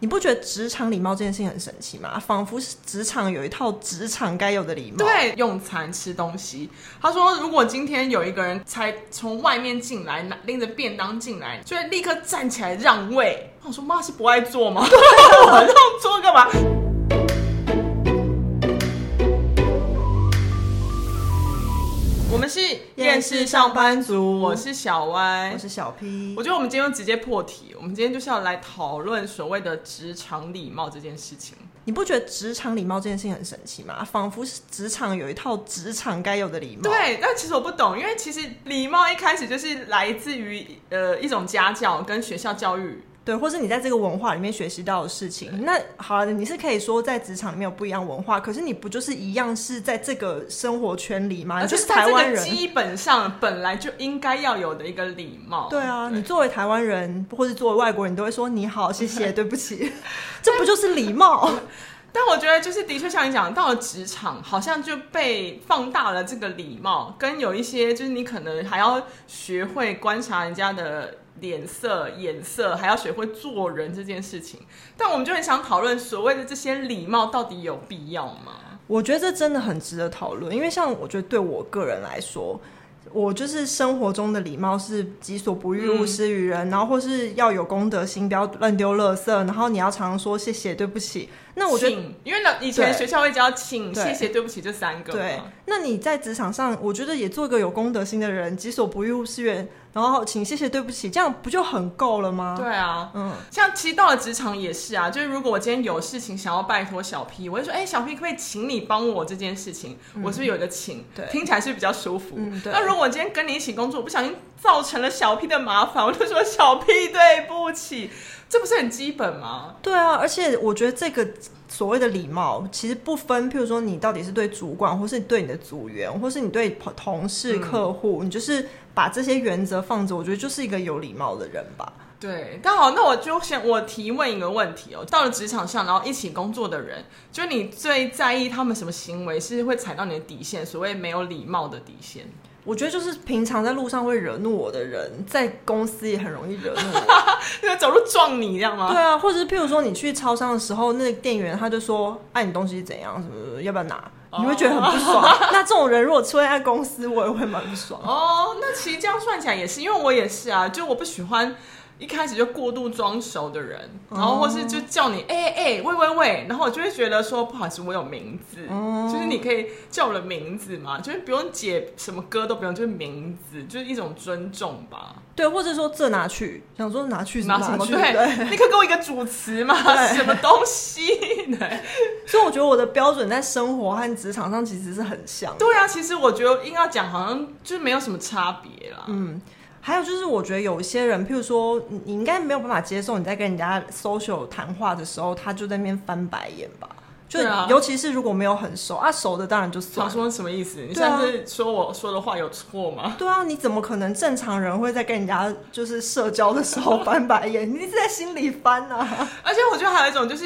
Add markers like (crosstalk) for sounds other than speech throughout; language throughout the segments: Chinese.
你不觉得职场礼貌这件事情很神奇吗？仿佛是职场有一套职场该有的礼貌。对，用餐吃东西。他说，如果今天有一个人才从外面进来，拿拎着便当进来，就会立刻站起来让位。我说，妈是不爱坐吗？(laughs) 我让座干嘛？们是厌世上班族，我是小歪，我是小 P。我觉得我们今天直接破题，我们今天就是要来讨论所谓的职场礼貌这件事情。你不觉得职场礼貌这件事情很神奇吗？仿佛是职场有一套职场该有的礼貌。对，但其实我不懂，因为其实礼貌一开始就是来自于呃一种家教跟学校教育。对，或是你在这个文化里面学习到的事情，那好了，你是可以说在职场里面有不一样文化，可是你不就是一样是在这个生活圈里吗？就是台湾人基本上本来就应该要有的一个礼貌。对啊，对你作为台湾人，或是作为外国人，你都会说你好、谢谢、(laughs) 对不起，(laughs) 这不就是礼貌？(laughs) 但我觉得，就是的确像你讲，到了职场，好像就被放大了这个礼貌，跟有一些就是你可能还要学会观察人家的。脸色、眼色，还要学会做人这件事情，但我们就很想讨论所谓的这些礼貌到底有必要吗？我觉得这真的很值得讨论，因为像我觉得对我个人来说，我就是生活中的礼貌是己所不欲，勿施于人，嗯，然后或是要有公德心，不要乱丢垃圾，然后你要常常说谢谢、对不起。那我觉得，因为，以前学校会教请、谢谢、对不起这三个。对，那你在职场上，我觉得也做一个有公德心的人，己所不欲，勿施于人。然后请谢谢对不起，这样不就很够了吗？对啊，嗯，像其实到了职场也是啊，就是如果我今天有事情想要拜托小 P，我就说，哎，小 P 可不可以请你帮我这件事情？嗯、我是不是有一个请？对，听起来是，是比较舒服。嗯，对。那如果我今天跟你一起工作，我不小心造成了小 P 的麻烦，我就说小 P 对不起，这不是很基本吗？对啊，而且我觉得这个所谓的礼貌，其实不分，譬如说你到底是对主管，或是对你的组员，或是你对同事、客户，嗯、你就是。把这些原则放着，我觉得就是一个有礼貌的人吧。对，刚好，那我就先我提问一个问题哦。到了职场上，然后一起工作的人，就你最在意他们什么行为是会踩到你的底线？所谓没有礼貌的底线，我觉得就是平常在路上会惹怒我的人，在公司也很容易惹怒我，(laughs) 因为走路撞你，这样吗？对啊，或者是譬如说你去超商的时候，那个店员他就说：“哎、啊，你东西是怎样？什么要不要拿？”你会觉得很不爽。Oh. (laughs) 那这种人如果出现在公司，我也会蛮不爽。哦、oh,，那其实这样算起来也是，因为我也是啊，就我不喜欢。一开始就过度装熟的人，然后或是就叫你哎哎哎喂喂喂，然后我就会觉得说不好意思，我有名字，嗯，就是你可以叫我的名字嘛，就是不用解什么歌都不用，就是名字，就是一种尊重吧。对，或者说这拿去，想说拿去拿什么？对，你可以给我一个主词嘛，什么东西？对，(laughs) 所以我觉得我的标准在生活和职场上其实是很像。对啊，其实我觉得硬要讲，好像就是没有什么差别啦。嗯。还有就是，我觉得有一些人，譬如说，你应该没有办法接受你在跟人家 social 谈话的时候，他就在那边翻白眼吧？就尤其是如果没有很熟啊，熟的当然就算了。他说什么意思？你现在是说我说的话有错吗？对啊，你怎么可能正常人会在跟人家就是社交的时候翻白眼？(laughs) 你一直在心里翻啊？而且我觉得还有一种就是。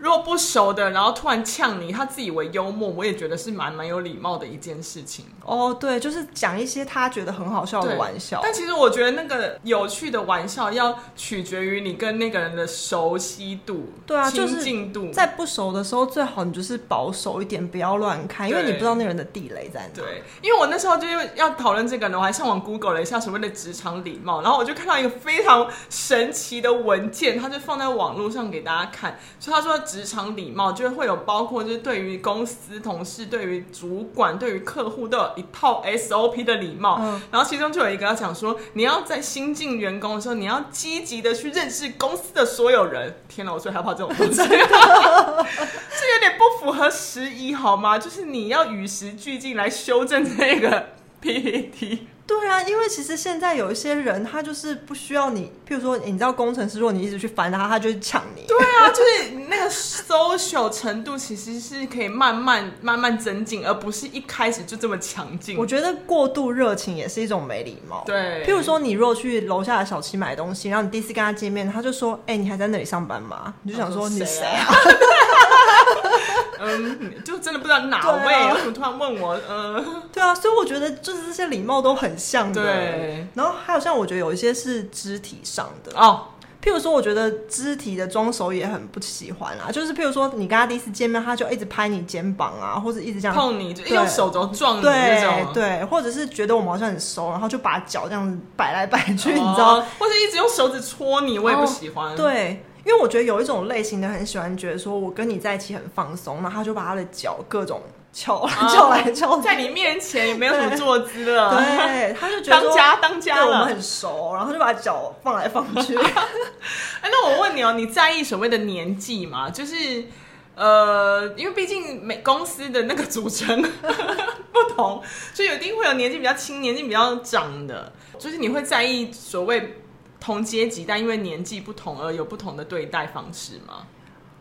如果不熟的，然后突然呛你，他自以为幽默，我也觉得是蛮蛮有礼貌的一件事情。哦，对，就是讲一些他觉得很好笑的玩笑。但其实我觉得那个有趣的玩笑要取决于你跟那个人的熟悉度，对啊，亲近度。就是、在不熟的时候，最好你就是保守一点，不要乱开，因为你不知道那个人的地雷在哪。对，因为我那时候就要讨论这个呢，我还上网 Google 了一下所谓的职场礼貌，然后我就看到一个非常神奇的文件，他就放在网络上给大家看，所以他说。职场礼貌就是会有包括，就是对于公司同事、对于主管、对于客户都有一套 SOP 的礼貌。嗯。然后其中就有一个要讲说，你要在新进员工的时候，你要积极的去认识公司的所有人。天哪，我最害怕这种东西，(laughs) 这有点不符合时宜，好吗？就是你要与时俱进来修正这个 PPT。对啊，因为其实现在有一些人，他就是不需要你，譬如说，你知道工程师，如果你一直去烦他，他就会抢你。对啊，就是那个 social 程度其实是可以慢慢慢慢增进，而不是一开始就这么强劲。我觉得过度热情也是一种没礼貌。对，譬如说，你如果去楼下的小七买东西，然后你第一次跟他见面，他就说：“哎、欸，你还在那里上班吗？”你就想说：“你谁啊？” (laughs) (laughs) 嗯，就真的不知道哪位，为、啊、什么突然问我？嗯，对啊，所以我觉得就是这些礼貌都很像的。对，然后还有像我觉得有一些是肢体上的哦，譬如说，我觉得肢体的装熟也很不喜欢啊。就是譬如说，你跟他第一次见面，他就一直拍你肩膀啊，或者一直这样碰你，就用手肘撞你那种。对对，或者是觉得我们好像很熟，然后就把脚这样摆来摆去，哦、你知道？或者一直用手指戳你，我也不喜欢。对。因为我觉得有一种类型的很喜欢，觉得说我跟你在一起很放松，然后他就把他的脚各种翘 (laughs) 翘来翘去，在你面前也没有什么坐姿了。对，他就觉得当家当家了，我们很熟，然后就把脚放来放去。(laughs) 哎，那我问你哦，你在意所谓的年纪吗？就是呃，因为毕竟每公司的那个组成 (laughs) 不同，所以有一定会有年纪比较轻、年纪比较长的，就是你会在意所谓。同阶级，但因为年纪不同而有不同的对待方式吗？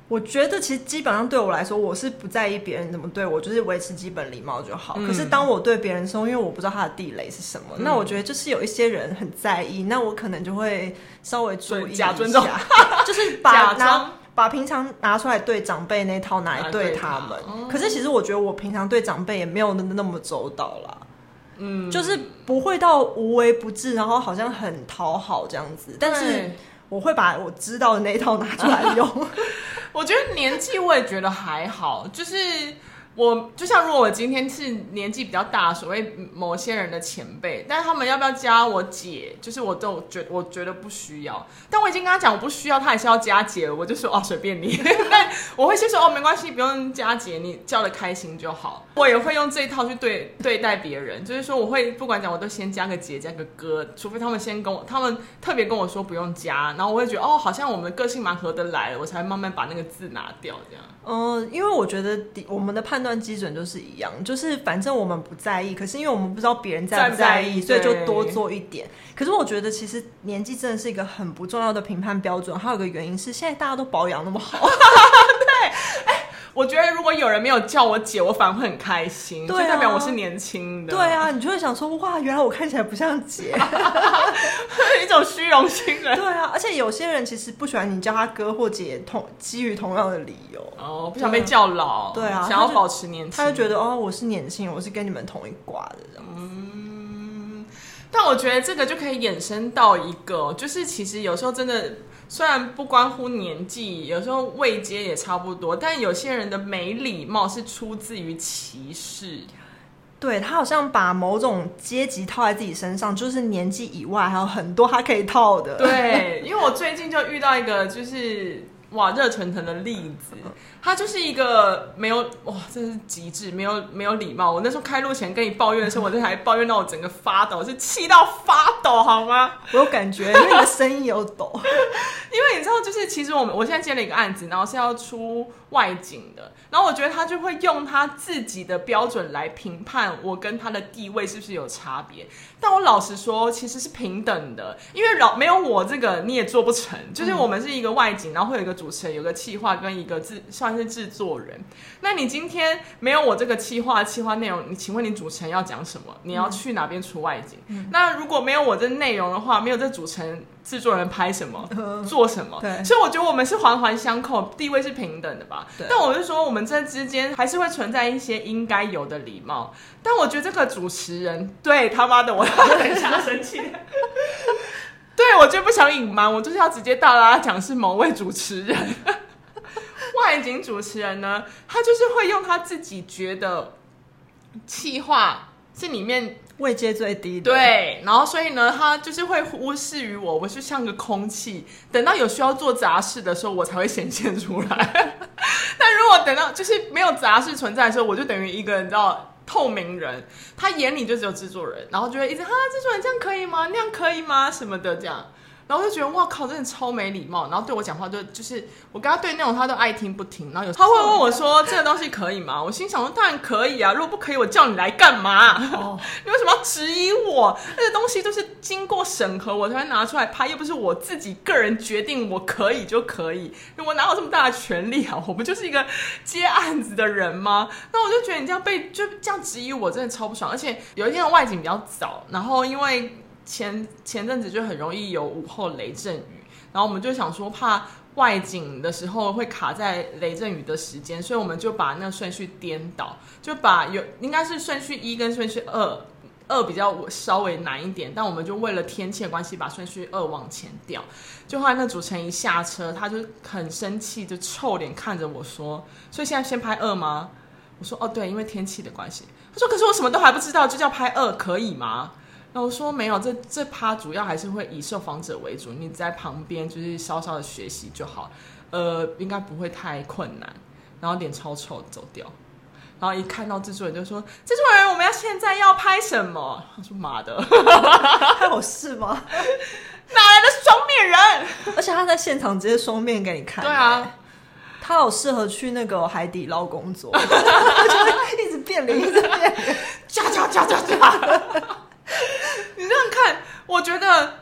我觉得其实基本上对我来说，我是不在意别人怎么对我，就是维持基本礼貌就好。嗯、可是当我对别人说，因为我不知道他的地雷是什么，嗯、那我觉得就是有一些人很在意，那我可能就会稍微注意一下，假尊重，就是把 (laughs) 拿把平常拿出来对长辈那套拿来对他们。他可是其实我觉得我平常对长辈也没有那那么周到啦。嗯，就是不会到无微不至，然后好像很讨好这样子，但是我会把我知道的那一套拿出来用。(laughs) 我觉得年纪我也觉得还好，就是。我就像如果我今天是年纪比较大，所谓某些人的前辈，但是他们要不要加我姐，就是我都觉我觉得不需要。但我已经跟他讲我不需要，他还是要加姐，我就说哦随便你。但我会先说哦没关系，不用加姐，你叫的开心就好。我也会用这一套去对对待别人，就是说我会不管讲我都先加个姐加个哥，除非他们先跟我，他们特别跟我说不用加，然后我会觉得哦好像我们的个性蛮合得来的，我才会慢慢把那个字拿掉这样。嗯，因为我觉得我们的判断基准都是一样，就是反正我们不在意，可是因为我们不知道别人在不在意，所以就多做一点。可是我觉得其实年纪真的是一个很不重要的评判标准，还有一个原因是现在大家都保养那么好。对，哎。我觉得如果有人没有叫我姐，我反而会很开心，对啊、就代表我是年轻的。对啊，你就会想说，哇，原来我看起来不像姐，(laughs) 一种虚荣心的。对啊，而且有些人其实不喜欢你叫他哥或姐，同基于同样的理由哦，不想被叫老。对啊，想要保持年轻，他就觉得哦，我是年轻，我是跟你们同一挂的这样子。嗯，但我觉得这个就可以衍生到一个，就是其实有时候真的。虽然不关乎年纪，有时候位阶也差不多，但有些人的没礼貌是出自于歧视。对，他好像把某种阶级套在自己身上，就是年纪以外还有很多他可以套的。对，(laughs) 因为我最近就遇到一个，就是。哇，热腾腾的例子，他就是一个没有哇，真是极致，没有没有礼貌。我那时候开路前跟你抱怨的时候，我就还抱怨到我整个发抖，是气到发抖，好吗？我有感觉，因为你的声音有抖。(laughs) 因为你知道，就是其实我们我现在接了一个案子，然后是要出外景的，然后我觉得他就会用他自己的标准来评判我跟他的地位是不是有差别。但我老实说，其实是平等的，因为老没有我这个你也做不成。就是我们是一个外景，然后会有一个。主持人有个企划跟一个制算是制作人，那你今天没有我这个企划企划内容，你请问你主持人要讲什么？你要去哪边出外景？嗯、那如果没有我这内容的话，没有这主持人制作人拍什么、嗯、做什么？对，所以我觉得我们是环环相扣，地位是平等的吧？对。但我就说我们这之间还是会存在一些应该有的礼貌。但我觉得这个主持人，对他妈的，我很想生气。(laughs) 对，我就不想隐瞒，我就是要直接大大讲是某位主持人，(laughs) 外景主持人呢，他就是会用他自己觉得气话是里面位阶最低的，对，然后所以呢，他就是会忽视于我，我就像个空气，等到有需要做杂事的时候，我才会显现出来。(laughs) 但如果等到就是没有杂事存在的时候，我就等于一个你知道。透明人，他眼里就只有制作人，然后就会一直哈，制作人这样可以吗？那样可以吗？什么的这样。然后我就觉得哇靠，真的超没礼貌。然后对我讲话就就是我跟他对那种他都爱听不听。然后有他会问我说：“这个东西可以吗？”我心想说：“当然可以啊，如果不可以，我叫你来干嘛？哦、(laughs) 你为什么要质疑我？那个东西都是经过审核我才会拿出来拍，又不是我自己个人决定我可以就可以。我哪有这么大的权利啊？我不就是一个接案子的人吗？那我就觉得你这样被就这样质疑我，真的超不爽。而且有一天的外景比较早，然后因为。前前阵子就很容易有午后雷阵雨，然后我们就想说怕外景的时候会卡在雷阵雨的时间，所以我们就把那顺序颠倒，就把有应该是顺序一跟顺序二二比较稍微难一点，但我们就为了天气的关系，把顺序二往前调。就后来那主持人一下车，他就很生气，就臭脸看着我说：“所以现在先拍二吗？”我说：“哦，对，因为天气的关系。”他说：“可是我什么都还不知道，就叫拍二可以吗？”我说：“没有，这这趴主要还是会以受访者为主，你在旁边就是稍稍的学习就好，呃，应该不会太困难。”然后脸超臭走掉。然后一看到制作人就说：“制作人，我们要现在要拍什么？”他说：“妈的，还有事吗？(laughs) 哪来的双面人？而且他在现场直接双面给你看。对啊，他好适合去那个海底捞工作，(laughs) 就会一直变脸，一直变脸，加加加加加。你这样看，我觉得。”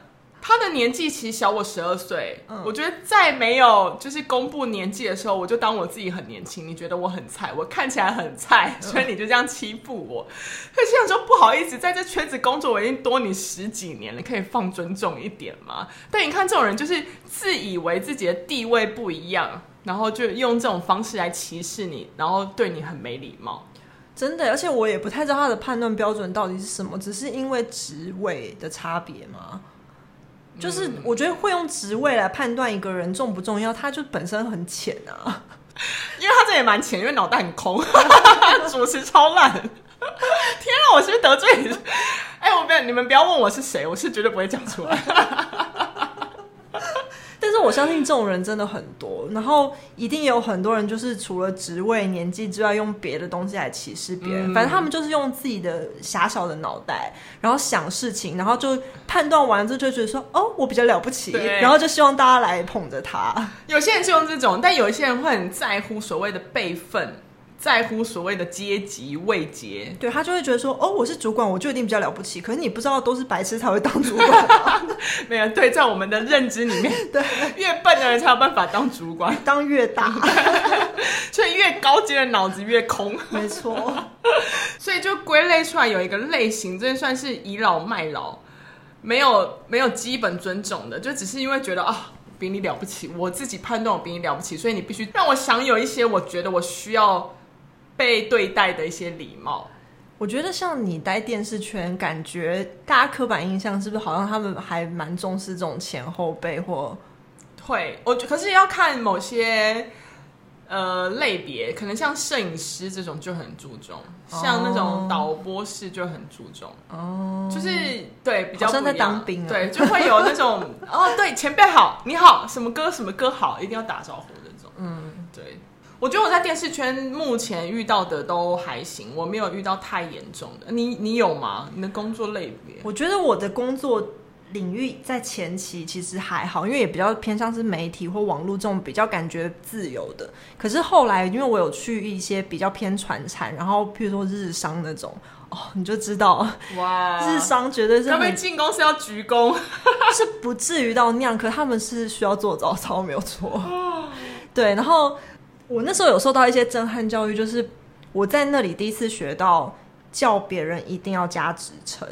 他的年纪其实小我十二岁，嗯，我觉得在没有就是公布年纪的时候，我就当我自己很年轻。你觉得我很菜，我看起来很菜，所以你就这样欺负我。他这样说不好意思，在这圈子工作我已经多你十几年了，可以放尊重一点吗？但你看这种人，就是自以为自己的地位不一样，然后就用这种方式来歧视你，然后对你很没礼貌。真的，而且我也不太知道他的判断标准到底是什么，只是因为职位的差别吗？就是我觉得会用职位来判断一个人重不重要，他就本身很浅啊，(laughs) 因为他这也蛮浅，因为脑袋很空，(laughs) 主持超烂。天啊，我是不是得罪你？哎、欸，我不要，你们不要问我是谁，我是绝对不会讲出来。但是我相信这种人真的很多，然后一定有很多人就是除了职位、年纪之外，用别的东西来歧视别人。嗯。反正他们就是用自己的狭小的脑袋，然后想事情，然后就判断完之后就觉得说：“哦，我比较了不起。”然后就希望大家来捧着他。有些人是用这种，但有一些人会很在乎所谓的辈分。在乎所谓的阶级位阶，对他就会觉得说，哦，我是主管，我就一定比较了不起。(laughs) 可是你不知道，都是白痴才会当主管吗？没有，对，在我们的认知里面，(laughs) 对，越笨的人才有办法当主管，当越大，(laughs) 所以越高阶的脑子越空，没错。所以就归类出来有一个类型，真的算是倚老卖老，没有没有基本尊重的，就只是因为觉得啊，比你了不起，我自己判断我比你了不起，所以你必须让我享有一些我觉得我需要。被对待的一些礼貌，我觉得像你待电视圈，感觉大家刻板印象是不是好像他们还蛮重视这种前后辈或会？我可是要看某些呃类别，可能像摄影师这种就很注重，哦、像那种导播室就很注重哦，就是对比较不像在当兵，对就会有那种哦，对前辈好，你好，什么歌什么歌好，一定要打招呼。我觉得我在电视圈目前遇到的都还行，我没有遇到太严重的。你你有吗？你的工作类别？我觉得我的工作领域在前期其实还好，因为也比较偏向是媒体或网络这种比较感觉自由的。可是后来，因为我有去一些比较偏传产，然后譬如说日商那种，哦，你就知道 (laughs) 哇，日商绝对是他们进公司要鞠躬，(laughs) 是不至于到那样，可他们是需要做早操，没有错。对，然后。我那时候有受到一些震撼教育，就是我在那里第一次学到叫别人一定要加职称，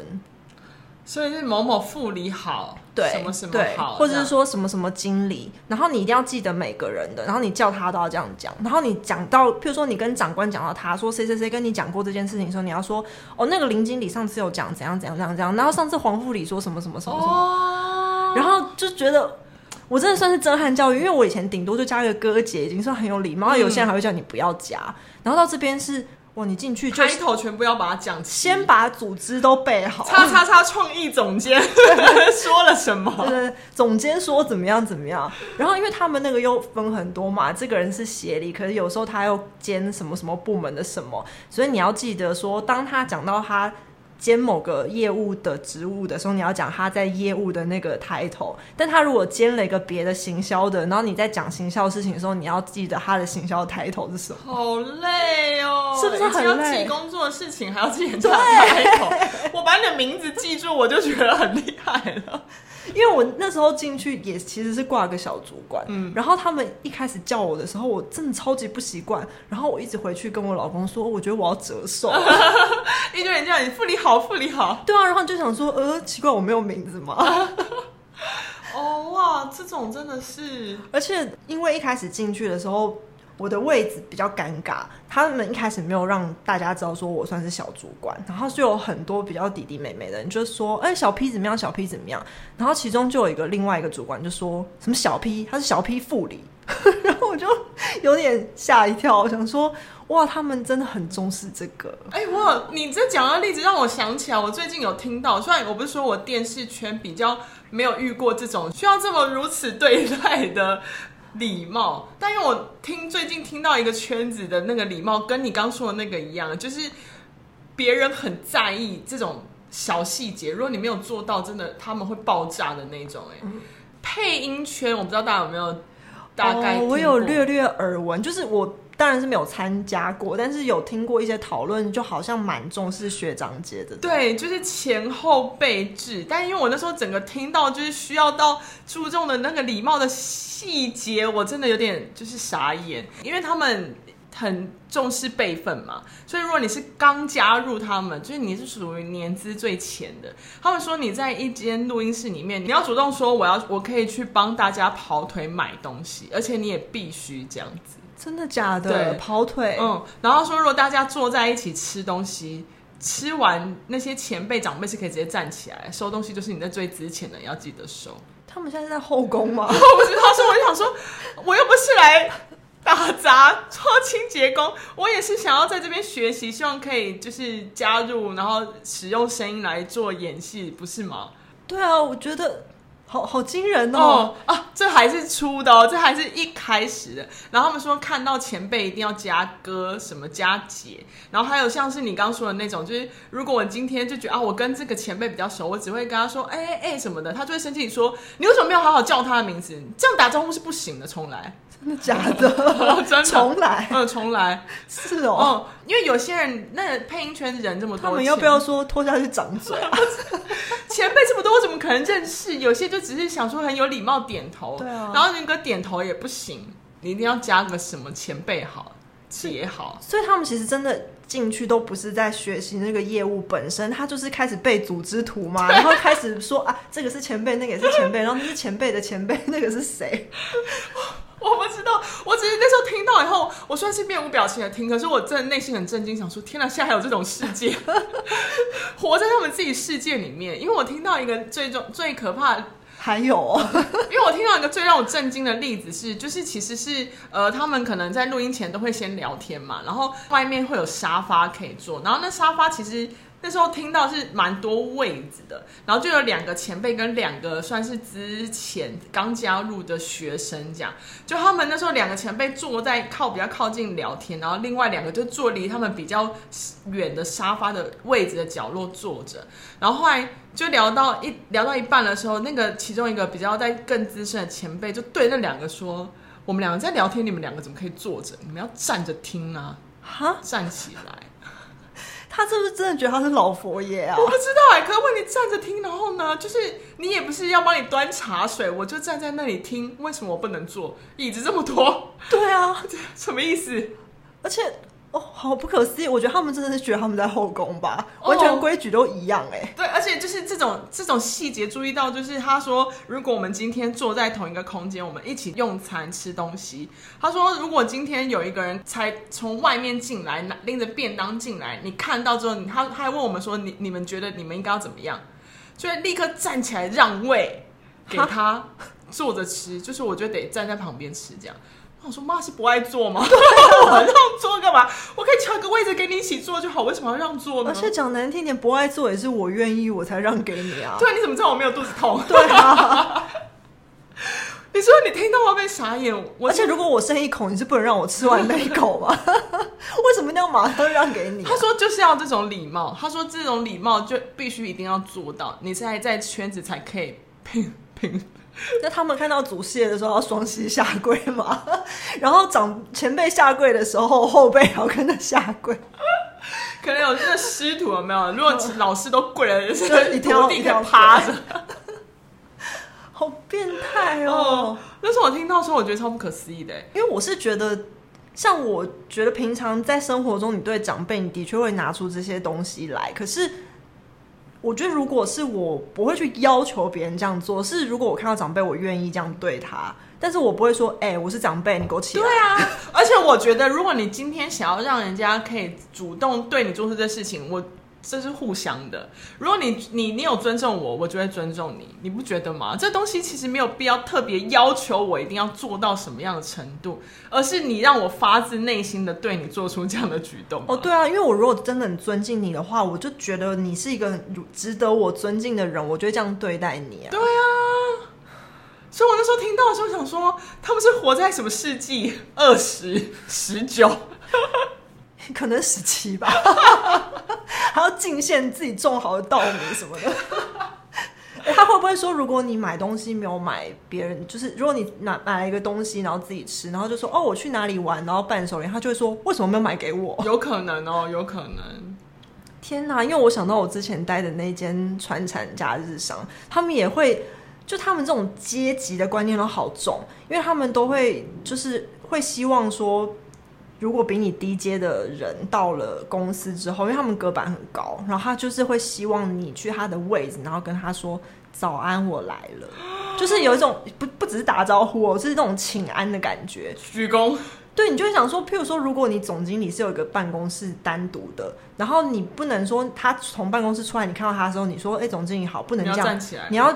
所以是某某副理好，对，什么什么好，或者是说什么什么经理，然后你一定要记得每个人的，然后你叫他都要这样讲，然后你讲到，譬如说你跟长官讲到他说谁谁谁跟你讲过这件事情的时候，你要说哦，那个林经理上次有讲怎样怎样怎样怎样，然后上次黄副理说什么什么什么什么，哦，然后就觉得。我真的算是震撼教育，因为我以前顶多就加一个哥姐，已经算很有礼貌。嗯、有些人还会叫你不要加，然后到这边是哇，你进去就开头全部要把它讲，(laughs) 先把组织都背好。叉叉叉创意总监 (laughs) 说了什么？总监说怎么样怎么样。然后因为他们那个又分很多嘛，这个人是协理，可是有时候他又兼什么什么部门的什么，所以你要记得说，当他讲到他。兼某个业务的职务的时候，你要讲他在业务的那个 title。但他如果兼了一个别的行销的，然后你在讲行销事情的时候，你要记得他的行销 title 是什么？好累哦，是不是很累？要记工作的事情，还要记人家的 title。我把你的名字记住，我就觉得很厉害了。因为我那时候进去也其实是挂个小主管，嗯，然后他们一开始叫我的时候，我真的超级不习惯，然后我一直回去跟我老公说，我觉得我要折寿，(laughs) 一堆人叫你副理好，副理好，对啊，然后你就想说，呃，奇怪，我没有名字吗？(laughs) 哦哇，这种真的是，而且因为一开始进去的时候。我的位置比较尴尬，他们一开始没有让大家知道说我算是小主管，然后就有很多比较弟弟妹妹的人就说：“哎、小 P 怎么样？小 P 怎么样？”然后其中就有一个另外一个主管就说什么小 P，他是小 P 副理，(laughs) 然后我就有点吓一跳，我想说哇，他们真的很重视这个。哎、欸，我你这讲的例子让我想起来，我最近有听到，虽然我不是说我电视圈比较没有遇过这种需要这么如此对待的。礼貌，但因为我听最近听到一个圈子的那个礼貌，跟你刚说的那个一样，就是别人很在意这种小细节，如果你没有做到，真的他们会爆炸的那种。哎、嗯，配音圈，我不知道大家有没有大概、哦，我有略略耳闻，就是我。当然是没有参加过，但是有听过一些讨论，就好像蛮重视学长姐的。对，就是前后辈制。但因为我那时候整个听到就是需要到注重的那个礼貌的细节，我真的有点就是傻眼，因为他们很重视辈分嘛。所以如果你是刚加入他们，就是你是属于年资最浅的，他们说你在一间录音室里面，你要主动说我要我可以去帮大家跑腿买东西，而且你也必须这样子。真的假的？对，跑腿。嗯，然后说，如果大家坐在一起吃东西，吃完那些前辈长辈是可以直接站起来收东西，就是你在最值钱的要记得收。他们现在在后宫吗？(laughs) 我不知道，所以我就想说，我又不是来打杂做清洁工，我也是想要在这边学习，希望可以就是加入，然后使用声音来做演戏，不是吗？对啊，我觉得。好好惊人哦！哦啊，这还是出的哦，这还是一开始的。然后他们说看到前辈一定要加哥什么加姐，然后还有像是你刚说的那种，就是如果我今天就觉得啊，我跟这个前辈比较熟，我只会跟他说哎哎哎什么的，他就会生气说你为什么没有好好叫他的名字？这样打招呼是不行的，重来。真的假的？真的重来？嗯，重来。是哦。嗯，因为有些人那个、配音圈人这么多，他们要不要说拖下去掌嘴？前辈这么多，我怎么可能认识？有些就只是想说很有礼貌点头，对啊，然后那个点头也不行，你一定要加个什么前辈好，姐好。所以他们其实真的进去都不是在学习那个业务本身，他就是开始背组织图嘛，然后开始说啊，这个是前辈，那个也是前辈，(laughs) 然后那是前辈的前辈，那个是谁？(laughs) 我不知道，我只是那时候听到以后，我虽然是面无表情的听，可是我真的内心很震惊，想说天哪，现在还有这种世界，(laughs) 活在他们自己世界里面。因为我听到一个最重、最可怕的，还有，(laughs) 因为我听到一个最让我震惊的例子是，就是其实是呃，他们可能在录音前都会先聊天嘛，然后外面会有沙发可以坐，然后那沙发其实。那时候听到是蛮多位子的，然后就有两个前辈跟两个算是之前刚加入的学生，这样，就他们那时候两个前辈坐在靠比较靠近聊天，然后另外两个就坐离他们比较远的沙发的位置的角落坐着，然后后来就聊到一聊到一半的时候，那个其中一个比较在更资深的前辈就对那两个说：“我们两个在聊天，你们两个怎么可以坐着？你们要站着听啊！哈，站起来。”他是不是真的觉得他是老佛爷啊？我不知道哎、欸，可是问你站着听，然后呢，就是你也不是要帮你端茶水，我就站在那里听，为什么我不能坐？椅子这么多，对啊，(laughs) 什么意思？而且。哦，好不可思议！我觉得他们真的是觉得他们在后宫吧，完全规矩都一样哎、欸。对，而且就是这种这种细节，注意到就是他说，如果我们今天坐在同一个空间，我们一起用餐吃东西。他说，如果今天有一个人才从外面进来，拿拎着便当进来，你看到之后，他他还问我们说，你你们觉得你们应该要怎么样？就会立刻站起来让位给他坐着吃，就是我觉得得站在旁边吃这样。我说妈是不爱坐吗？(laughs) 我让座干嘛？我可以抢个位置给你一起坐就好，为什么要让座呢？而且讲难听点，不爱坐也是我愿意，我才让给你啊。对，你怎么知道我没有肚子痛？(laughs) 对啊。(laughs) 你说你听到我被傻眼，而且如果我剩一口，你是不能让我吃完那一口吗？为什么要马上让给你啊？他说就是要这种礼貌，他说这种礼貌就必须一定要做到，你现在在圈子才可以拼拼。(laughs) 那他们看到祖师爷的时候要双膝下跪嘛，(laughs) 然后长前辈下跪的时候，后辈要跟着下跪。(laughs) 可能有那个师徒有没有？如果老师都跪了，就是徒弟在趴着，好变态哦，哦！那时候我听到的时候，我觉得超不可思议的，因为我是觉得，像我觉得平常在生活中，你对长辈，你的确会拿出这些东西来，可是。我觉得如果是我不会去要求别人这样做，是如果我看到长辈，我愿意这样对他，但是我不会说，哎、欸，我是长辈，你给我起来。对啊，(laughs) 而且我觉得，如果你今天想要让人家可以主动对你做出这事情，我。这是互相的。如果你你你有尊重我，我就会尊重你，你不觉得吗？这东西其实没有必要特别要求我一定要做到什么样的程度，而是你让我发自内心的对你做出这样的举动。哦，对啊，因为我如果真的很尊敬你的话，我就觉得你是一个值得我尊敬的人，我就会这样对待你啊。对啊，所以我那时候听到的时候想说，他们是活在什么世纪？二十、十九？可能十七吧，还要进献自己种好的稻米什么的。他会不会说，如果你买东西没有买别人，就是如果你买买了一个东西，然后自己吃，然后就说哦，我去哪里玩，然后伴手礼，他就会说，为什么没有买给我？(laughs) 有可能哦，有可能。天哪！因为我想到我之前待的那间传产假日商，他们也会，就他们这种阶级的观念都好重，因为他们都会就是会希望说。如果比你低阶的人到了公司之后，因为他们隔板很高，然后他就是会希望你去他的位置，然后跟他说早安，我来了，(gasps) 就是有一种不不只是打招呼哦，是那种请安的感觉，鞠躬。(laughs) 对，你就会想说，譬如说，如果你总经理是有一个办公室单独的，然后你不能说他从办公室出来，你看到他的时候，你说哎，总经理好，不能这样，你要站起来，你要。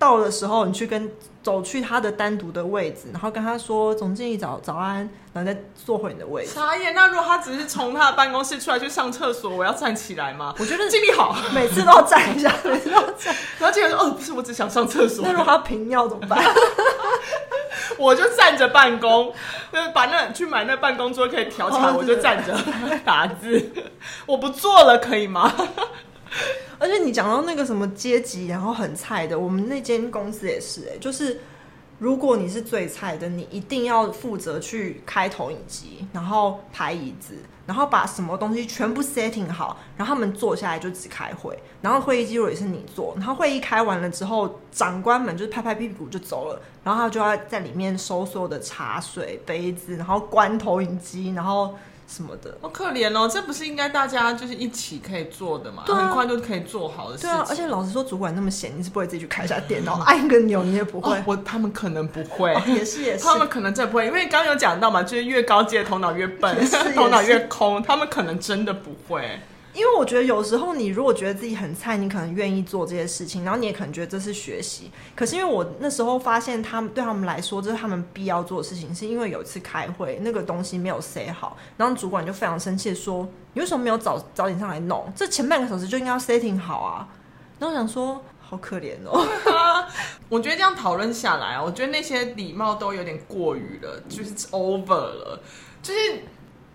到的时候，你去跟走去他的单独的位置，然后跟他说：“总经理早早安。”然后再坐回你的位置。傻眼！那如果他只是从他的办公室出来去上厕所，我要站起来吗？我觉得经理好，(laughs) 每次都要站一下，每次都要站。然后经理说：“哦，不是，我只想上厕所。”那如果他平尿怎么办？我就站着办公，就是把那去买那办公桌可以调起来，我就站着打字。我不做了，可以吗？(laughs) 而且你讲到那个什么阶级，然后很菜的，我们那间公司也是哎、就是如果你是最菜的，你一定要负责去开投影机，然后排椅子，然后把什么东西全部 setting 好，然后他们坐下来就只开会，然后会议记录也是你做，然后会议开完了之后，长官们就拍拍屁股就走了，然后他就要在里面收所有的茶水杯子，然后关投影机，然后。什么的，好可怜哦！这不是应该大家就是一起可以做的嘛？对啊，很快就可以做好的事情。对啊，而且老实说，主管那么闲，你是不会自己去开一下电脑，按个钮你也不会。哦、我他们可能不会，哦、也是也是，他们可能真的不会，因为刚刚有讲到嘛，就是越高阶头脑越笨，(laughs) 头脑越空，他们可能真的不会。因为我觉得有时候你如果觉得自己很菜，你可能愿意做这些事情，然后你也可能觉得这是学习。可是因为我那时候发现，他们对他们来说这是他们必要做的事情，是因为有一次开会那个东西没有塞好，然后主管就非常生气的说：“你为什么没有早早点上来弄？这前半个小时就应该要 setting 好啊！”然后我想说，好可怜哦。(laughs) (laughs) 我觉得这样讨论下来啊，我觉得那些礼貌都有点过于了，就是 over 了，就是。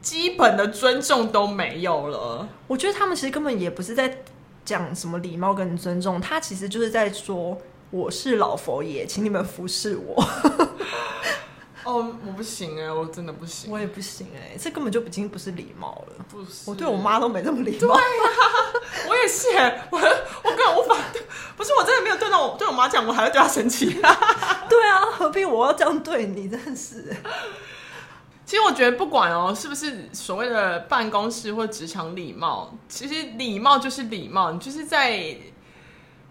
基本的尊重都没有了，我觉得他们其实根本也不是在讲什么礼貌跟尊重，他其实就是在说我是老佛爷，请你们服侍我。(laughs) 哦，我不行哎，我真的不行，我也不行哎，这根本就已经不是礼貌了。不是，我对我妈都没那么礼貌。对啊，(laughs) 我也是哎，我我根本无法，不是我真的没有对到我对我妈讲，我还要对她生气。(laughs) 对啊，何必我要这样对你？真的是。其实我觉得不管哦，是不是所谓的办公室或职场礼貌，其实礼貌就是礼貌，你就是在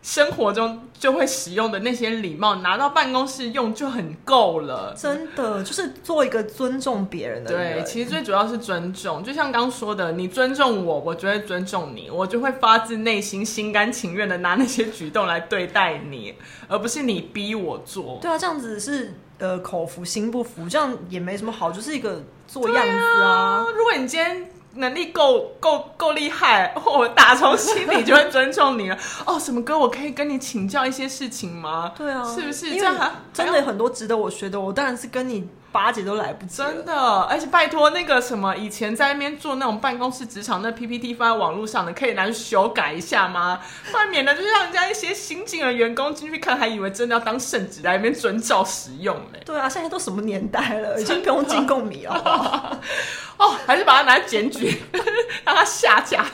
生活中就会使用的那些礼貌，拿到办公室用就很够了。真的，就是做一个尊重别人的人。对，其实最主要是尊重，就像刚说的，你尊重我，我就会尊重你，我就会发自内心、心甘情愿的拿那些举动来对待你，而不是你逼我做。对啊，这样子是。呃，口服心不服，这样也没什么好，就是一个做样子啊。啊如果你今天能力够够够厉害，我打从心里就会尊重你了。(laughs) 哦，什么哥，我可以跟你请教一些事情吗？对啊，是不是？因为真的有很多值得我学的，我当然是跟你。八节都来不及，真的！而且拜托那个什么，以前在那边做那种办公室职场那 PPT 放在网络上的，可以拿去修改一下吗？不然免得就是让人家一些新进的员工进去看，还以为真的要当圣旨在那边遵照使用嘞。对啊，现在都什么年代了，(laughs) 已经不用进贡米了。哦，还是把它拿来检举，(laughs) 让它下架。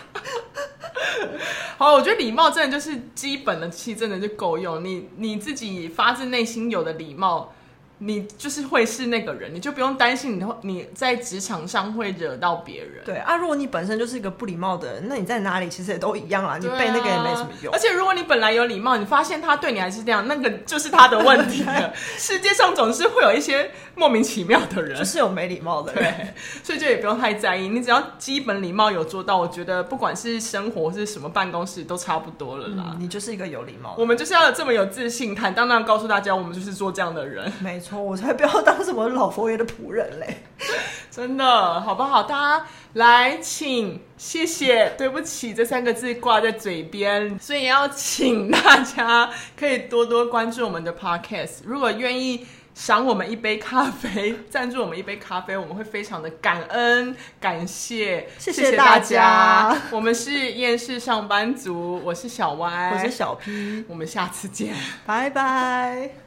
好，我觉得礼貌真的就是基本的气，真的就够用。你你自己发自内心有的礼貌。你就是会是那个人，你就不用担心你会你在职场上会惹到别人。对啊，如果你本身就是一个不礼貌的人，那你在哪里其实也都一样啦，你背那个也没什么用。而且如果你本来有礼貌，你发现他对你还是这样，那个就是他的问题了。(laughs) 世界上总是会有一些莫名其妙的人，就是有没礼貌的人，对，所以就也不用太在意。你只要基本礼貌有做到，我觉得不管是生活是什么办公室都差不多了啦。嗯，你就是一个有礼貌的人，我们就是要这么有自信，坦荡荡告诉大家，我们就是做这样的人。没错，我才不要当什么老佛爷的仆人嘞！(laughs) 真的，好不好？大家来，请谢谢，对不起这三个字挂在嘴边，所以要请大家可以多多关注我们的 podcast。如果愿意赏我们一杯咖啡，赞助我们一杯咖啡，我们会非常的感恩感谢，谢谢大家。大家我们是厌世上班族，我是小歪，我是小 P，我们下次见，拜拜。